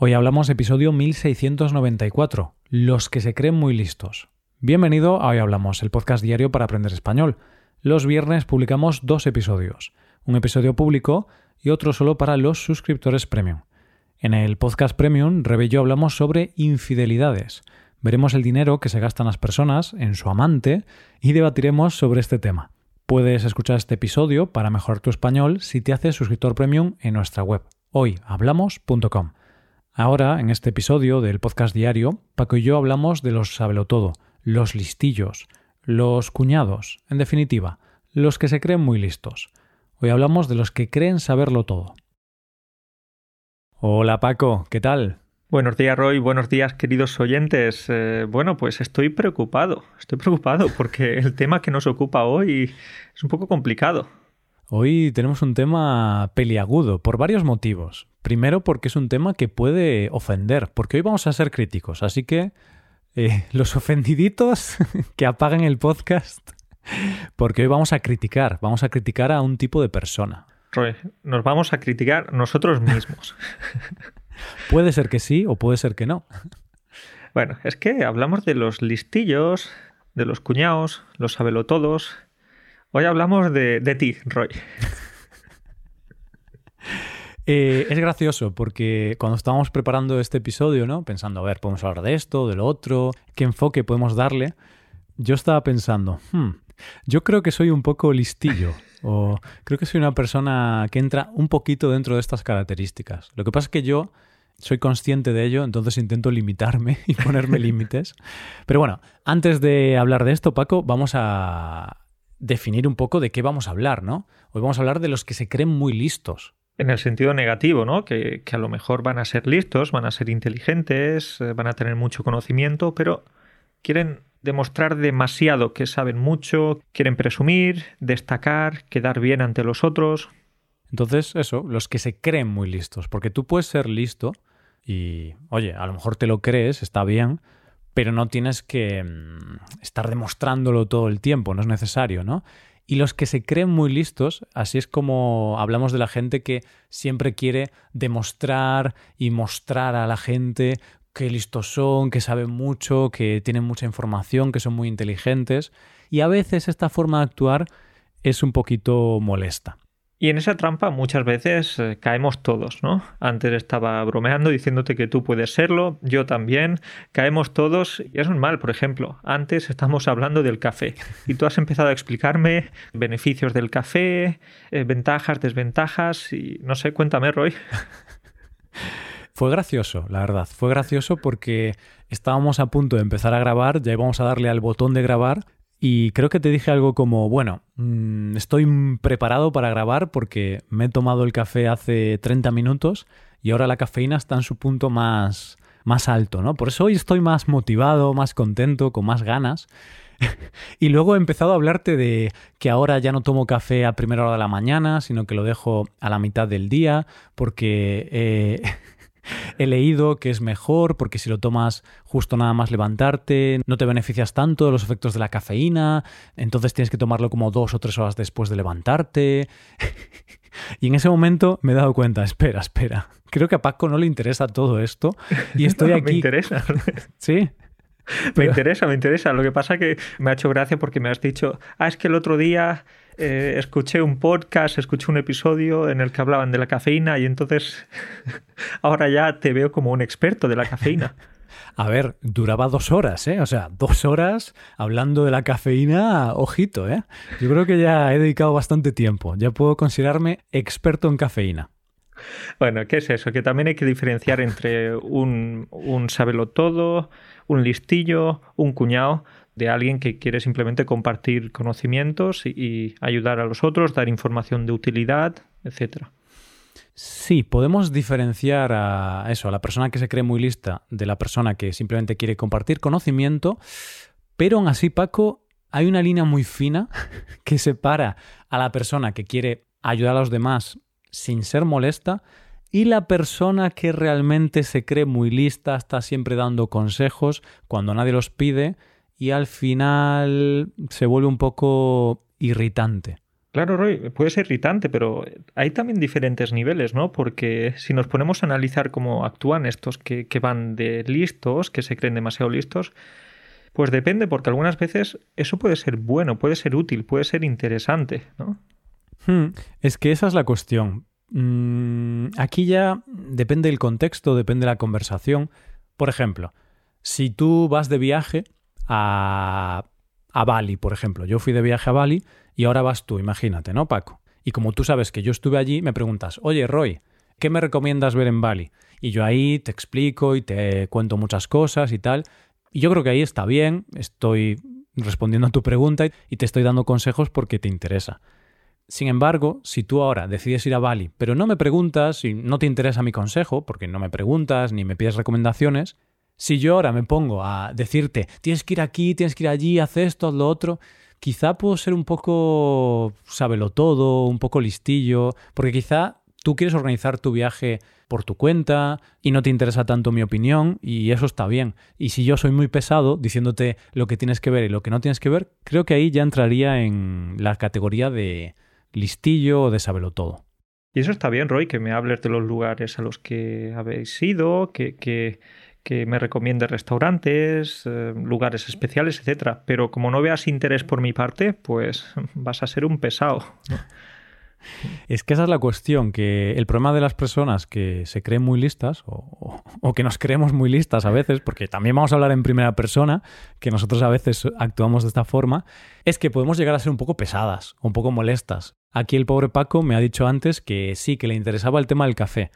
Hoy hablamos episodio 1694, Los que se creen muy listos. Bienvenido a Hoy Hablamos, el podcast diario para aprender español. Los viernes publicamos dos episodios, un episodio público y otro solo para los suscriptores premium. En el podcast premium, Rebe y yo hablamos sobre infidelidades. Veremos el dinero que se gastan las personas en su amante y debatiremos sobre este tema. Puedes escuchar este episodio para mejorar tu español si te haces suscriptor premium en nuestra web hoyhablamos.com. Ahora, en este episodio del podcast diario, Paco y yo hablamos de los sabelotodo, los listillos, los cuñados, en definitiva, los que se creen muy listos. Hoy hablamos de los que creen saberlo todo. Hola Paco, ¿qué tal? Buenos días Roy, buenos días queridos oyentes. Eh, bueno, pues estoy preocupado, estoy preocupado porque el tema que nos ocupa hoy es un poco complicado. Hoy tenemos un tema peliagudo por varios motivos. Primero porque es un tema que puede ofender, porque hoy vamos a ser críticos, así que eh, los ofendiditos que apaguen el podcast, porque hoy vamos a criticar, vamos a criticar a un tipo de persona. Roy, nos vamos a criticar nosotros mismos. puede ser que sí o puede ser que no. Bueno, es que hablamos de los listillos, de los cuñados, los sabelotodos, Hoy hablamos de, ti, Roy. Eh, es gracioso porque cuando estábamos preparando este episodio, ¿no? Pensando, a ver, podemos hablar de esto, de lo otro, qué enfoque podemos darle. Yo estaba pensando, hmm, yo creo que soy un poco listillo. o creo que soy una persona que entra un poquito dentro de estas características. Lo que pasa es que yo soy consciente de ello, entonces intento limitarme y ponerme límites. Pero bueno, antes de hablar de esto, Paco, vamos a definir un poco de qué vamos a hablar, ¿no? Hoy vamos a hablar de los que se creen muy listos. En el sentido negativo, ¿no? Que, a lo mejor van a ser listos, van a ser inteligentes, eh, van a tener mucho conocimiento, pero quieren demostrar demasiado que saben mucho, quieren presumir, destacar, quedar bien ante los otros. Entonces, eso, los que se creen muy listos, porque tú puedes ser listo y, oye, a lo mejor te lo crees, está bien, pero no tienes que mm, estar demostrándolo todo el tiempo, no es necesario, ¿no? Y los que se creen muy listos, así es como hablamos de la gente que siempre quiere demostrar y mostrar a la gente que listos son, que saben mucho, que tienen mucha información, que son muy inteligentes. Y a veces esta forma de actuar es un poquito molesta. Y en esa trampa muchas veces eh, caemos todos, ¿no? Antes estaba bromeando diciéndote que tú puedes serlo, yo también, caemos todos y es normal, por ejemplo, antes estamos hablando del café y tú has empezado a explicarme beneficios del café, eh, ventajas, desventajas y no sé, cuéntame, Roy. Fue gracioso, la verdad, fue gracioso porque estábamos a punto de empezar a grabar, ya íbamos a darle al botón de grabar y creo que te dije algo como, bueno, mm, estoy preparado para grabar porque me he tomado el café hace 30 minutos y ahora la cafeína está en su punto más, más alto, ¿no? Por eso hoy estoy más motivado, más contento, con más ganas. y luego he empezado a hablarte de que ahora ya no tomo café a primera hora de la mañana, sino que lo dejo a la mitad del día porque... Eh, He leído que es mejor porque si lo tomas justo nada más levantarte, no te beneficias tanto de los efectos de la cafeína, entonces tienes que tomarlo como dos o tres horas después de levantarte. y en ese momento me he dado cuenta, espera, espera, creo que a Paco no le interesa todo esto y estoy aquí. Me interesa. sí. Me interesa, me interesa. Lo que pasa que me ha hecho gracia porque me has dicho, ah, es que el otro día eh, escuché un podcast, escuché un episodio en el que hablaban de la cafeína y entonces ahora ya te veo como un experto de la cafeína. A ver, duraba dos horas, ¿eh? O sea, dos horas hablando de la cafeína, ojito, ¿eh? Yo creo que ya he dedicado bastante tiempo. Ya puedo considerarme experto en cafeína. Bueno, ¿qué es eso? Que también hay que diferenciar entre un, un todo, un listillo, un cuñado de alguien que quiere simplemente compartir conocimientos y, ayudar a los otros, dar información de utilidad, etcétera. Sí, podemos diferenciar a eso, a la persona que se cree muy lista de la persona que simplemente quiere compartir conocimiento, pero aún así, Paco, hay una línea muy fina que separa a la persona que quiere ayudar a los demás sin ser molesta y la persona que realmente se cree muy lista, está siempre dando consejos cuando nadie los pide y al final se vuelve un poco irritante. Claro, Roy, puede ser irritante, pero hay también diferentes niveles, ¿no? Porque si nos ponemos a analizar cómo actúan estos que, van de listos, que se creen demasiado listos, pues depende, porque algunas veces eso puede ser bueno, puede ser útil, puede ser interesante, ¿no? Hmm, es que esa es la cuestión. Mm, aquí ya depende del contexto, depende de la conversación. Por ejemplo, si tú vas de viaje a, a Bali, por ejemplo. Yo fui de viaje a Bali y ahora vas tú, imagínate, ¿no, Paco? Y como tú sabes que yo estuve allí, me preguntas, oye, Roy, ¿qué me recomiendas ver en Bali? Y yo ahí te explico y te cuento muchas cosas y tal. Y yo creo que ahí está bien, estoy respondiendo a tu pregunta y te estoy dando consejos porque te interesa. Sin embargo, si tú ahora decides ir a Bali, pero no me preguntas y no te interesa mi consejo, porque no me preguntas ni me pides recomendaciones, si yo ahora me pongo a decirte, tienes que ir aquí, tienes que ir allí, haz esto, haz lo otro, quizá puedo ser un poco sábelo todo, un poco listillo, porque quizá tú quieres organizar tu viaje por tu cuenta y no te interesa tanto mi opinión y eso está bien. Y si yo soy muy pesado diciéndote lo que tienes que ver y lo que no tienes que ver, creo que ahí ya entraría en la categoría de listillo o de sábelo todo. Y eso está bien, Roy, que me hables de los lugares a los que habéis ido, que, que que me recomiende restaurantes, eh, lugares especiales, etcétera. Pero como no veas interés por mi parte, pues vas a ser un pesado. Es que esa es la cuestión, que el problema de las personas que se creen muy listas o, o, que nos creemos muy listas a veces, porque también vamos a hablar en primera persona, que nosotros a veces actuamos de esta forma, es que podemos llegar a ser un poco pesadas, un poco molestas. Aquí el pobre Paco me ha dicho antes que sí, que le interesaba el tema del café.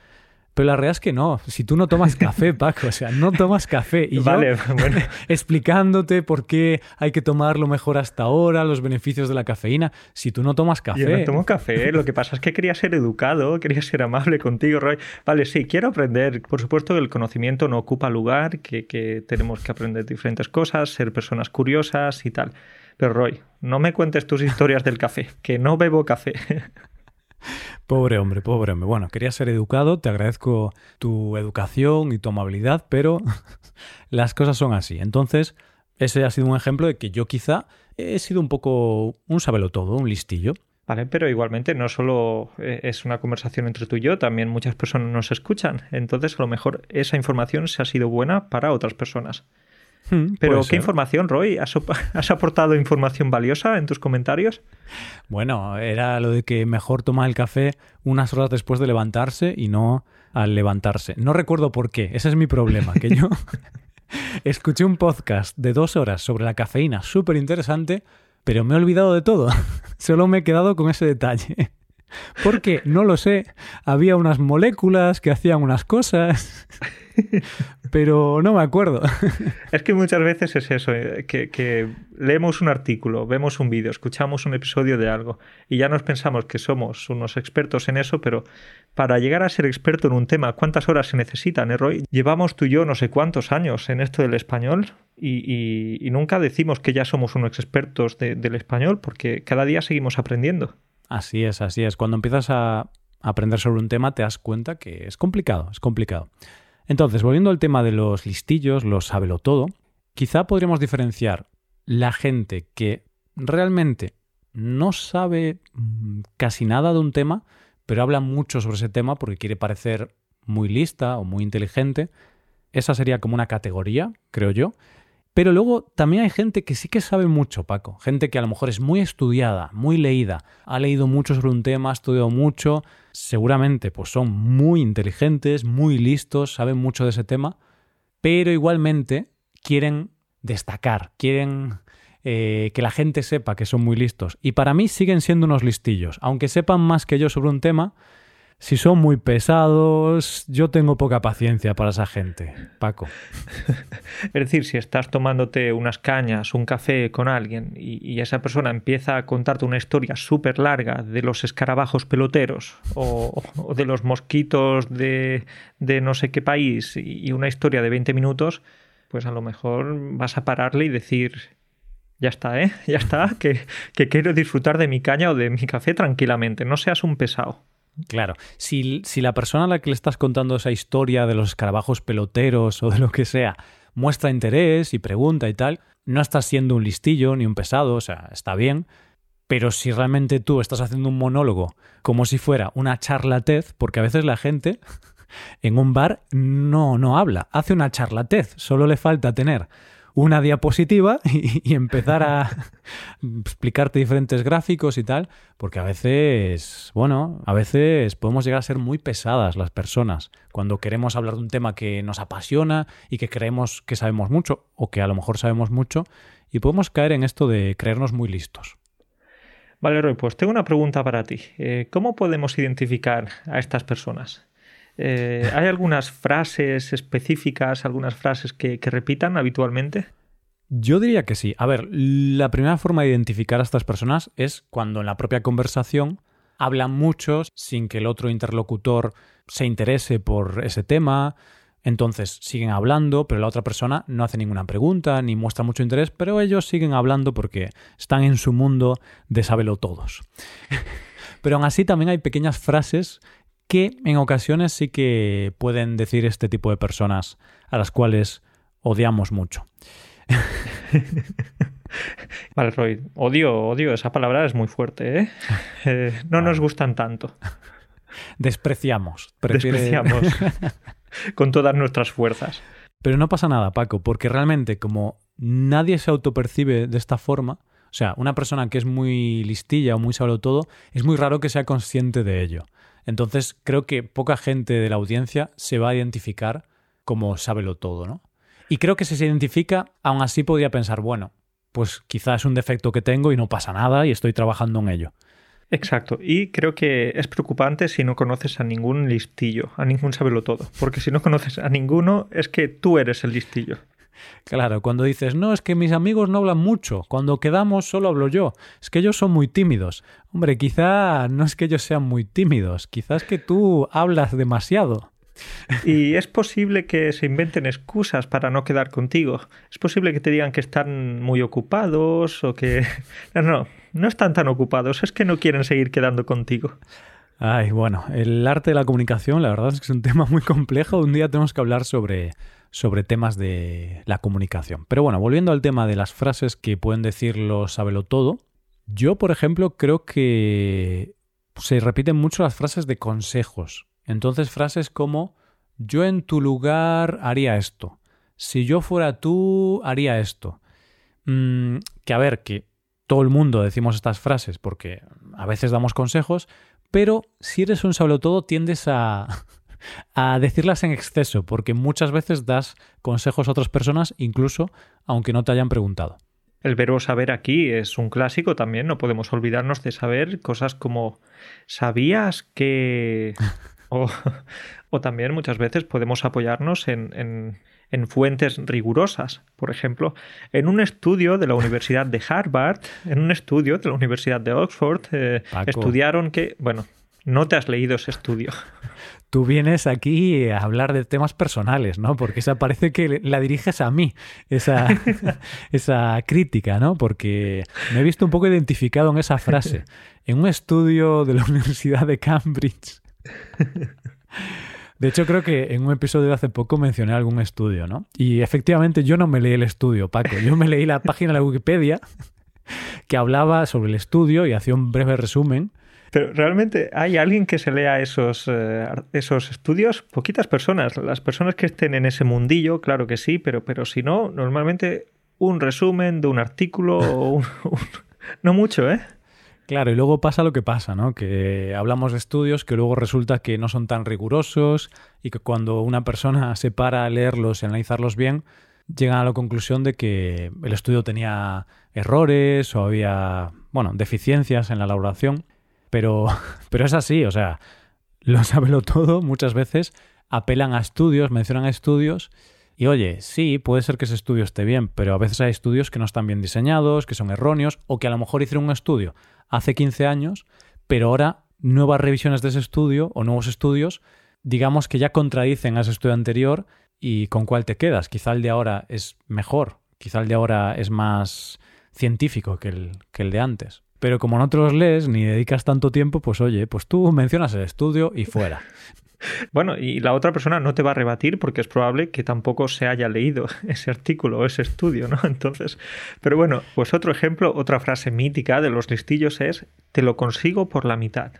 Pero la realidad es que no. Si tú no tomas café, Paco, o sea, no tomas café. Y vale, bueno. explicándote por qué hay que tomarlo mejor hasta ahora, los beneficios de la cafeína. Si tú no tomas café. Yo no tomo café. Lo que pasa es que quería ser educado, quería ser amable contigo, Roy. Vale, sí, quiero aprender. Por supuesto que el conocimiento no ocupa lugar, que, que tenemos que aprender diferentes cosas, ser personas curiosas y tal. Pero Roy, no me cuentes tus historias del café, que no bebo café. Pobre hombre, pobre hombre. Bueno, quería ser educado, te agradezco tu educación y tu amabilidad, pero las cosas son así. Entonces, ese ha sido un ejemplo de que yo quizá he sido un poco un todo, un listillo. Vale, pero igualmente no solo eh, es una conversación entre tú y yo, también muchas personas nos escuchan. Entonces, a lo mejor esa información se ha sido buena para otras personas. Hmm, Pero, ¿qué información, Roy? ¿Has, aportado información valiosa en tus comentarios? Bueno, era lo de que mejor tomar el café unas horas después de levantarse y no al levantarse. No recuerdo por qué, ese es mi problema, que yo escuché un podcast de dos horas sobre la cafeína súper interesante, pero me he olvidado de todo. Solo me he quedado con ese detalle. Porque, no lo sé, había unas moléculas que hacían unas cosas pero no me acuerdo. Es que muchas veces es eso, eh, que, leemos un artículo, vemos un vídeo, escuchamos un episodio de algo y ya nos pensamos que somos unos expertos en eso, pero para llegar a ser experto en un tema, ¿cuántas horas se necesitan, eh, Roy? Llevamos tú y yo no sé cuántos años en esto del español y, nunca decimos que ya somos unos expertos del español porque cada día seguimos aprendiendo. Así es, así es. Cuando empiezas a aprender sobre un tema te das cuenta que es complicado, es complicado. Entonces, volviendo al tema de los listillos, los sábelo todo, quizá podríamos diferenciar la gente que realmente no sabe mm, casi nada de un tema, pero habla mucho sobre ese tema porque quiere parecer muy lista o muy inteligente. Esa sería como una categoría, creo yo. Pero luego también hay gente que sí que sabe mucho, Paco. Gente que a lo mejor es muy estudiada, muy leída, ha leído mucho sobre un tema, ha estudiado mucho, seguramente pues son muy inteligentes, muy listos, saben mucho de ese tema, pero igualmente quieren destacar, quieren eh, que la gente sepa que son muy listos. Y para mí siguen siendo unos listillos. Aunque sepan más que yo sobre un tema, si son muy pesados, yo tengo poca paciencia para esa gente, Paco. es decir, si estás tomándote unas cañas, un café con alguien y, esa persona empieza a contarte una historia súper larga de los escarabajos peloteros o, de los mosquitos de, no sé qué país y una historia de 20 minutos, pues a lo mejor vas a pararle y decir, ya está, ¿eh? Ya está, que, que quiero disfrutar de mi caña o de mi café tranquilamente, no seas un pesado. Claro, si, si, la persona a la que le estás contando esa historia de los escarabajos peloteros o de lo que sea muestra interés y pregunta y tal, no estás siendo un listillo ni un pesado, o sea, está bien, Pero si realmente tú estás haciendo un monólogo como si fuera una charlatez, porque a veces la gente en un bar no, no habla, hace una charlatez, solo le falta tener una diapositiva y, empezar a explicarte diferentes gráficos y tal, porque a veces, bueno, a veces podemos llegar a ser muy pesadas las personas cuando queremos hablar de un tema que nos apasiona y que creemos que sabemos mucho o que a lo mejor sabemos mucho y podemos caer en esto de creernos muy listos. Vale, Roy, pues tengo una pregunta para ti. Eh, ¿Cómo podemos identificar a estas personas? Eh, ¿Hay algunas frases específicas, algunas frases que, repitan habitualmente? Yo diría que sí. A ver, la primera forma de identificar a estas personas es cuando en la propia conversación hablan muchos sin que el otro interlocutor se interese por ese tema. Entonces siguen hablando, pero la otra persona no hace ninguna pregunta ni muestra mucho interés, pero ellos siguen hablando porque están en su mundo de sábelo todos. pero aún así también hay pequeñas frases que en ocasiones sí que pueden decir este tipo de personas a las cuales odiamos mucho. Vale, Roy, odio, odio, esa palabra es muy fuerte, ¿eh? eh no nos gustan tanto. Despreciamos. Despreciamos con todas nuestras fuerzas. Pero no pasa nada, Paco, porque realmente como nadie se autopercibe de esta forma, o sea, una persona que es muy listilla o muy sabe todo, es muy raro que sea consciente de ello. Entonces creo que poca gente de la audiencia se va a identificar como sábelo todo, ¿no? Y creo que si se identifica, aún así podría pensar, bueno, pues quizás es un defecto que tengo y no pasa nada y estoy trabajando en ello. Exacto, y creo que es preocupante si no conoces a ningún listillo, a ningún sábelo todo, porque si no conoces a ninguno es que tú eres el listillo. Claro, cuando dices, no, es que mis amigos no hablan mucho, cuando quedamos solo hablo yo, es que ellos son muy tímidos. Hombre, quizá no es que ellos sean muy tímidos, quizás que tú hablas demasiado. Y es posible que se inventen excusas para no quedar contigo. Es posible que te digan que están muy ocupados o que... No, no, no están tan ocupados, es que no quieren seguir quedando contigo. Ay, bueno, el arte de la comunicación, la verdad es que es un tema muy complejo. Un día tenemos que hablar sobre, sobre temas de la comunicación. Pero bueno, volviendo al tema de las frases que pueden decir los sabelo todo, yo, por ejemplo, creo que se repiten mucho las frases de consejos. Entonces, frases como yo en tu lugar haría esto. Si yo fuera tú, haría esto. Mm, que a ver, que todo el mundo decimos estas frases porque a veces damos consejos, pero si eres un sabelo todo tiendes a a decirlas en exceso, porque muchas veces das consejos a otras personas, incluso aunque no te hayan preguntado. El verbo saber aquí es un clásico también, no podemos olvidarnos de saber cosas como ¿sabías que... o, también muchas veces podemos apoyarnos en, fuentes rigurosas. Por ejemplo, en un estudio de la Universidad de Harvard, en un estudio de la Universidad de Oxford, eh, estudiaron que, bueno, no te has leído ese estudio. Tú vienes aquí a hablar de temas personales, ¿no? Porque esa parece que la diriges a mí, esa, esa crítica, ¿no? Porque me he visto un poco identificado en esa frase. En un estudio de la Universidad de Cambridge. De hecho, creo que en un episodio de hace poco mencioné algún estudio, ¿no? Y efectivamente yo no me leí el estudio, Paco. Yo me leí la página de la Wikipedia que hablaba sobre el estudio y hacía un breve resumen pero realmente hay alguien que se lea esos, eh, esos estudios, poquitas personas. Las personas que estén en ese mundillo, claro que sí, pero, pero si no, normalmente un resumen de un artículo o no mucho, ¿eh? Claro, y luego pasa lo que pasa, ¿no? Que hablamos de estudios que luego resulta que no son tan rigurosos y que cuando una persona se para a leerlos y analizarlos bien, llegan a la conclusión de que el estudio tenía errores o había, bueno, deficiencias en la elaboración. Pero, pero es así, o sea, lo sabelo todo muchas veces apelan a estudios, mencionan a estudios y oye, sí, puede ser que ese estudio esté bien, pero a veces hay estudios que no están bien diseñados, que son erróneos o que a lo mejor hicieron un estudio hace 15 años, pero ahora nuevas revisiones de ese estudio o nuevos estudios, digamos que ya contradicen a ese estudio anterior y con cuál te quedas. Quizá el de ahora es mejor, quizá el de ahora es más científico que el, que el de antes. Pero como no te los lees ni dedicas tanto tiempo, pues oye, pues tú mencionas el estudio y fuera. Bueno, y la otra persona no te va a rebatir porque es probable que tampoco se haya leído ese artículo o ese estudio, ¿no? Entonces, pero bueno, pues otro ejemplo, otra frase mítica de los listillos es, te lo consigo por la mitad.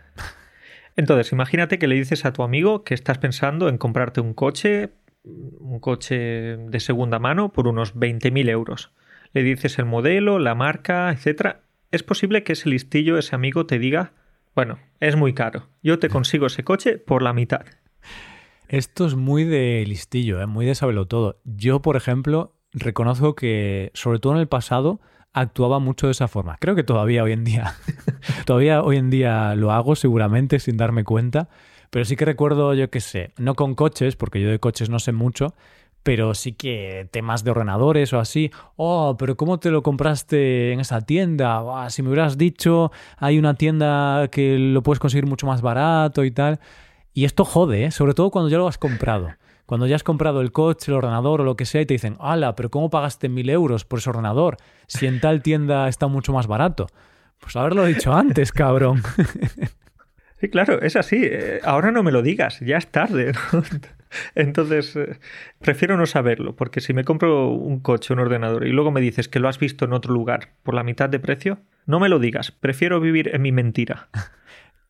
Entonces, imagínate que le dices a tu amigo que estás pensando en comprarte un coche, un coche de segunda mano por unos 20.000 euros. Le dices el modelo, la marca, etc. Es posible que ese listillo, ese amigo, te diga, bueno, es muy caro. Yo te consigo ese coche por la mitad. Esto es muy de listillo, ¿eh? muy de saberlo todo. Yo, por ejemplo, reconozco que, sobre todo en el pasado, actuaba mucho de esa forma. Creo que todavía hoy en día, todavía hoy en día lo hago seguramente sin darme cuenta, pero sí que recuerdo, yo qué sé, no con coches, porque yo de coches no sé mucho, pero sí que temas de ordenadores o así. Oh, pero ¿cómo te lo compraste en esa tienda? si me hubieras dicho, hay una tienda que lo puedes conseguir mucho más barato y tal. Y esto jode, ¿eh? sobre todo cuando ya lo has comprado. Cuando ya has comprado el coche, el ordenador o lo que sea y te dicen, ¡hala! ¿Pero cómo pagaste mil euros por ese ordenador? Si en tal tienda está mucho más barato. Pues haberlo dicho antes, cabrón. Sí, claro, es así. Eh, ahora no me lo digas, ya es tarde. Entonces, eh, prefiero no saberlo, porque si me compro un coche, un ordenador, y luego me dices que lo has visto en otro lugar por la mitad de precio, no me lo digas, prefiero vivir en mi mentira.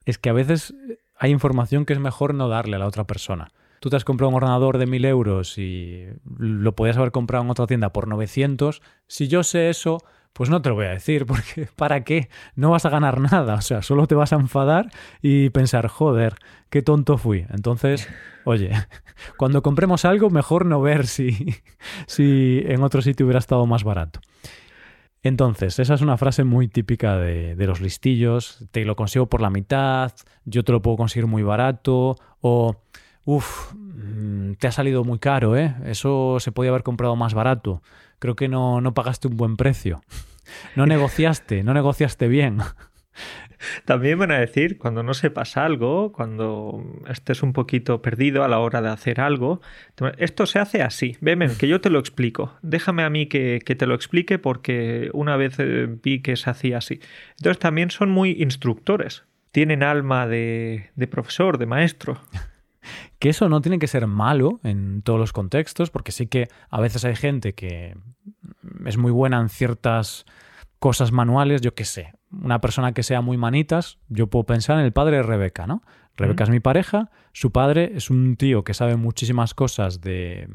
Es que a veces hay información que es mejor no darle a la otra persona. Tú te has comprado un ordenador de mil euros y lo podías haber comprado en otra tienda por 900. Si yo sé eso, pues no te lo voy a decir, porque ¿para qué? No vas a ganar nada, o sea, solo te vas a enfadar y pensar, joder, qué tonto fui. Entonces, oye, cuando compremos algo, mejor no ver si, si en otro sitio hubiera estado más barato. Entonces, esa es una frase muy típica de, de, los listillos, te lo consigo por la mitad, yo te lo puedo conseguir muy barato, o, uff, mm, te ha salido muy caro, ¿eh? Eso se podía haber comprado más barato creo que no, no pagaste un buen precio. No negociaste, no negociaste bien. También van a decir, cuando no sepas algo, cuando estés un poquito perdido a la hora de hacer algo, esto se hace así. Ven, que yo te lo explico. Déjame a mí que, que, te lo explique porque una vez eh, vi que se hacía así. Entonces también son muy instructores. Tienen alma de, de profesor, de maestro. Que eso no tiene que ser malo en todos los contextos, porque sí que a veces hay gente que es muy buena en ciertas cosas manuales, yo qué sé. Una persona que sea muy manitas, yo puedo pensar en el padre de Rebeca, ¿no? Rebeca es mi pareja, su padre es un tío que sabe muchísimas cosas de...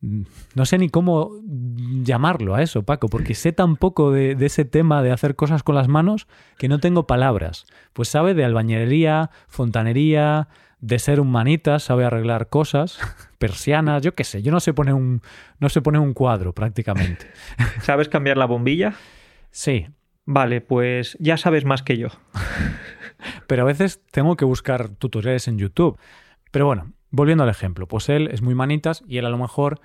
No sé ni cómo llamarlo a eso, Paco, porque sé tan poco de, de, ese tema de hacer cosas con las manos que no tengo palabras. Pues sabe de albañilería, fontanería, de ser un manitas, sabe arreglar cosas, persianas, yo qué sé, yo no sé poner un, no sé poner un cuadro prácticamente. ¿Sabes cambiar la bombilla? Sí. Vale, pues ya sabes más que yo. Pero a veces tengo que buscar tutoriales en YouTube. Pero bueno, volviendo al ejemplo, pues él es muy manitas y él a lo mejor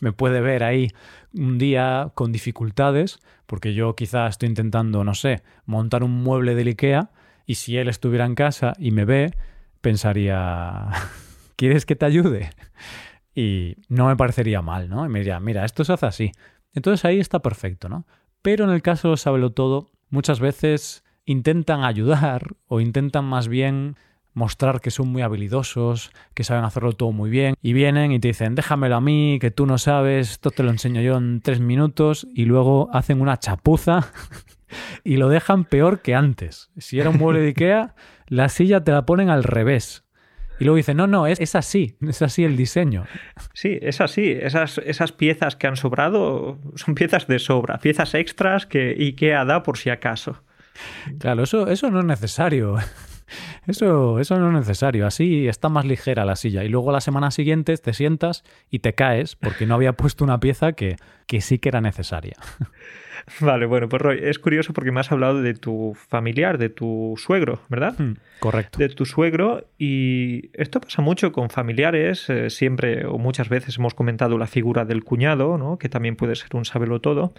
me puede ver ahí un día con dificultades, porque yo quizá estoy intentando, no sé, montar un mueble de Ikea y si él estuviera en casa y me ve, pensaría, ¿quieres que te ayude? Y no me parecería mal, ¿no? Y me diría, mira, esto se hace así. Entonces ahí está perfecto, ¿no? Pero en el caso Sábelo Todo, muchas veces intentan ayudar o intentan más bien mostrar que son muy habilidosos, que saben hacerlo todo muy bien, y vienen y te dicen, déjamelo a mí, que tú no sabes, esto te lo enseño yo en tres minutos, y luego hacen una chapuza y lo dejan peor que antes. Si era un mueble de Ikea, la silla te la ponen al revés. Y luego dicen, no, no, es, es, así, es así el diseño. Sí, es así. Esas, esas piezas que han sobrado son piezas de sobra, piezas extras que Ikea da por si acaso. Claro, eso, eso no es necesario. Eso, eso no es necesario. Así está más ligera la silla. Y luego la semana siguiente te sientas y te caes porque no había puesto una pieza que, que sí que era necesaria. Vale, bueno, pues Roy, es curioso porque me has hablado de tu familiar, de tu suegro, ¿verdad? Hmm, correcto. De tu suegro y esto pasa mucho con familiares, eh, siempre o muchas veces hemos comentado la figura del cuñado, ¿no? Que también puede ser un sabelo todo.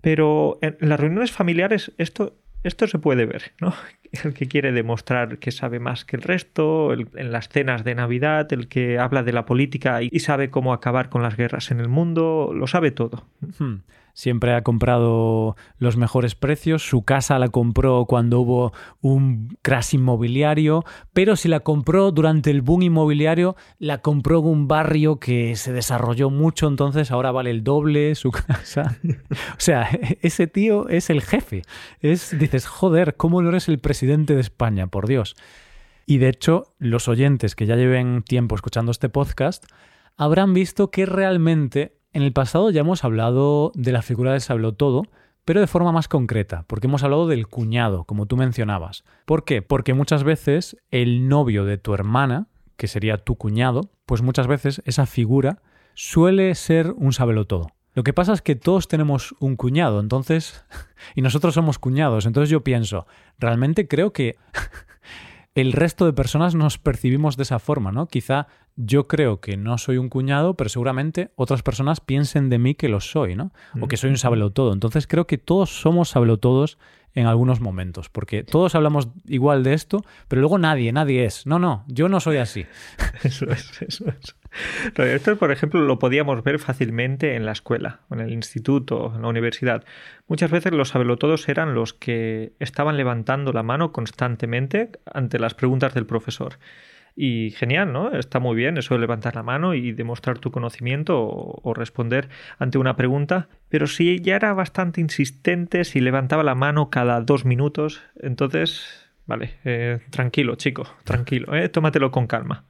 Pero en las reuniones familiares esto, esto se puede ver, ¿no? El que quiere demostrar que sabe más que el resto, en las cenas de Navidad, el que habla de la política y, sabe cómo acabar con las guerras en el mundo, lo sabe todo. Hmm. Siempre ha comprado los mejores precios, su casa la compró cuando hubo un crash inmobiliario, pero si la compró durante el boom inmobiliario, la compró en un barrio que se desarrolló mucho, entonces ahora vale el doble su casa. o sea, ese tío es el jefe. Es, dices, joder, ¿cómo no eres el presidente de España? Por Dios. Y de hecho, los oyentes que ya lleven tiempo escuchando este podcast habrán visto que realmente en el pasado ya hemos hablado de la figura del todo, pero de forma más concreta, porque hemos hablado del cuñado, como tú mencionabas. ¿Por qué? Porque muchas veces el novio de tu hermana, que sería tu cuñado, pues muchas veces esa figura suele ser un todo. Lo que pasa es que todos tenemos un cuñado, entonces, y nosotros somos cuñados, entonces yo pienso, realmente creo que el resto de personas nos percibimos de esa forma, ¿no? Quizá yo creo que no soy un cuñado, pero seguramente otras personas piensen de mí que lo soy, ¿no? O que soy un todo. Entonces creo que todos somos todos en algunos momentos, porque todos hablamos igual de esto, pero luego nadie, nadie es. No, no, yo no soy así. Eso es, eso es. Esto, por ejemplo, lo podíamos ver fácilmente en la escuela, en el instituto, en la universidad. Muchas veces los sabelotodos eran los que estaban levantando la mano constantemente ante las preguntas del profesor. Y genial, ¿no? Está muy bien eso de levantar la mano y demostrar tu conocimiento o, responder ante una pregunta. Pero si ya era bastante insistente, si levantaba la mano cada dos minutos, entonces, vale, eh, tranquilo, chico, tranquilo, eh, tómatelo con calma.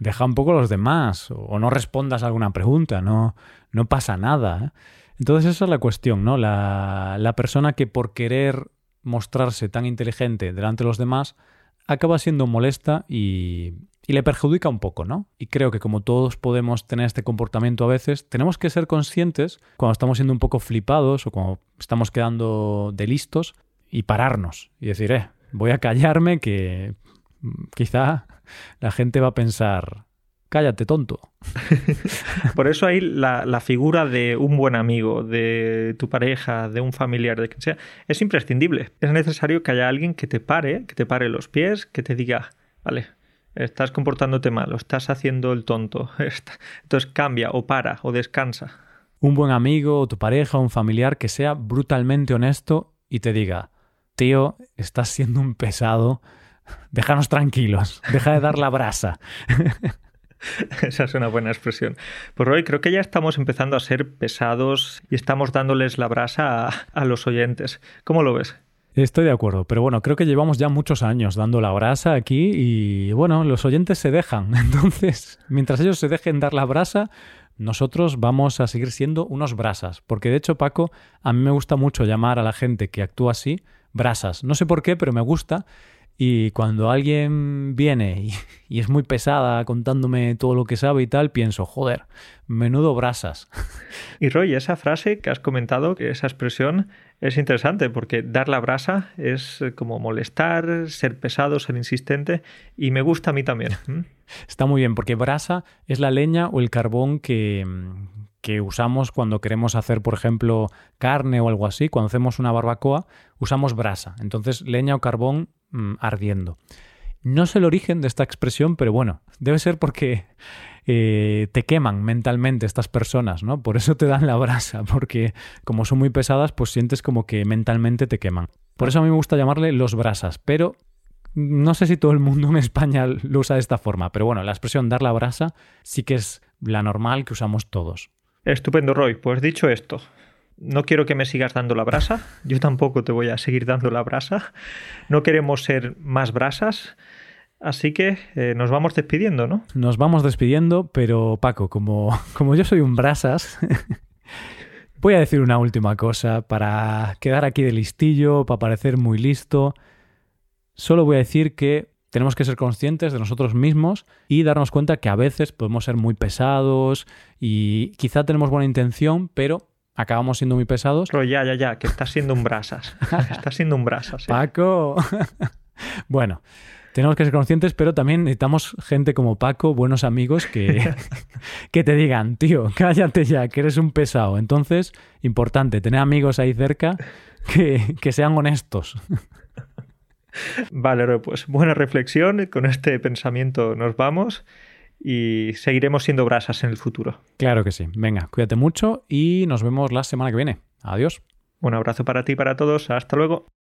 Deja un poco los demás o no respondas a alguna pregunta, no, no pasa nada. ¿eh? Entonces esa es la cuestión, ¿no? La, la persona que por querer mostrarse tan inteligente delante de los demás acaba siendo molesta y, y le perjudica un poco, ¿no? Y creo que como todos podemos tener este comportamiento a veces, tenemos que ser conscientes cuando estamos siendo un poco flipados o cuando estamos quedando de listos y pararnos y decir, eh, voy a callarme que quizá la gente va a pensar, cállate tonto. Por eso hay la, la, figura de un buen amigo, de tu pareja, de un familiar, de quien sea, es imprescindible. Es necesario que haya alguien que te pare, que te pare los pies, que te diga, vale, estás comportándote mal o estás haciendo el tonto. Entonces cambia o para o descansa. Un buen amigo o tu pareja o un familiar que sea brutalmente honesto y te diga, tío, estás siendo un pesado, déjanos tranquilos, deja de dar la brasa. Esa es una buena expresión. Pues hoy creo que ya estamos empezando a ser pesados y estamos dándoles la brasa a, a los oyentes. ¿Cómo lo ves? Estoy de acuerdo, pero bueno, creo que llevamos ya muchos años dando la brasa aquí y bueno, los oyentes se dejan. Entonces, mientras ellos se dejen dar la brasa, nosotros vamos a seguir siendo unos brasas. Porque de hecho, Paco, a mí me gusta mucho llamar a la gente que actúa así brasas. No sé por qué, pero me gusta. Y cuando alguien viene y, es muy pesada contándome todo lo que sabe y tal, pienso, joder, menudo brasas. Y Roy, esa frase que has comentado, que esa expresión es interesante porque dar la brasa es como molestar, ser pesado, ser insistente y me gusta a mí también. Está muy bien porque brasa es la leña o el carbón que, que usamos cuando queremos hacer, por ejemplo, carne o algo así. Cuando hacemos una barbacoa, usamos brasa. Entonces, leña o carbón mm, ardiendo. No sé el origen de esta expresión, pero bueno, debe ser porque eh, te queman mentalmente estas personas, ¿no? Por eso te dan la brasa, porque como son muy pesadas, pues sientes como que mentalmente te queman. Por eso a mí me gusta llamarle los brasas, pero no sé si todo el mundo en España lo usa de esta forma, pero bueno, la expresión dar la brasa sí que es la normal que usamos todos. Estupendo, Roy. Pues dicho esto, no quiero que me sigas dando la brasa, yo tampoco te voy a seguir dando la brasa, no queremos ser más brasas, así que eh, nos vamos despidiendo, ¿no? Nos vamos despidiendo, pero Paco, como, como yo soy un brasas, voy a decir una última cosa para quedar aquí de listillo, para parecer muy listo. Solo voy a decir que tenemos que ser conscientes de nosotros mismos y darnos cuenta que a veces podemos ser muy pesados y quizá tenemos buena intención, pero acabamos siendo muy pesados. Pero ya, ya, ya, que estás siendo un brasas. estás siendo un brasas. Paco. bueno, tenemos que ser conscientes, pero también necesitamos gente como Paco, buenos amigos, que, que te digan, tío, cállate ya, que eres un pesado. Entonces, importante, tener amigos ahí cerca que, que sean honestos. Vale, pues buena reflexión. Con este pensamiento nos vamos y seguiremos siendo brasas en el futuro. Claro que sí. Venga, cuídate mucho y nos vemos la semana que viene. Adiós. Un abrazo para ti y para todos. Hasta luego.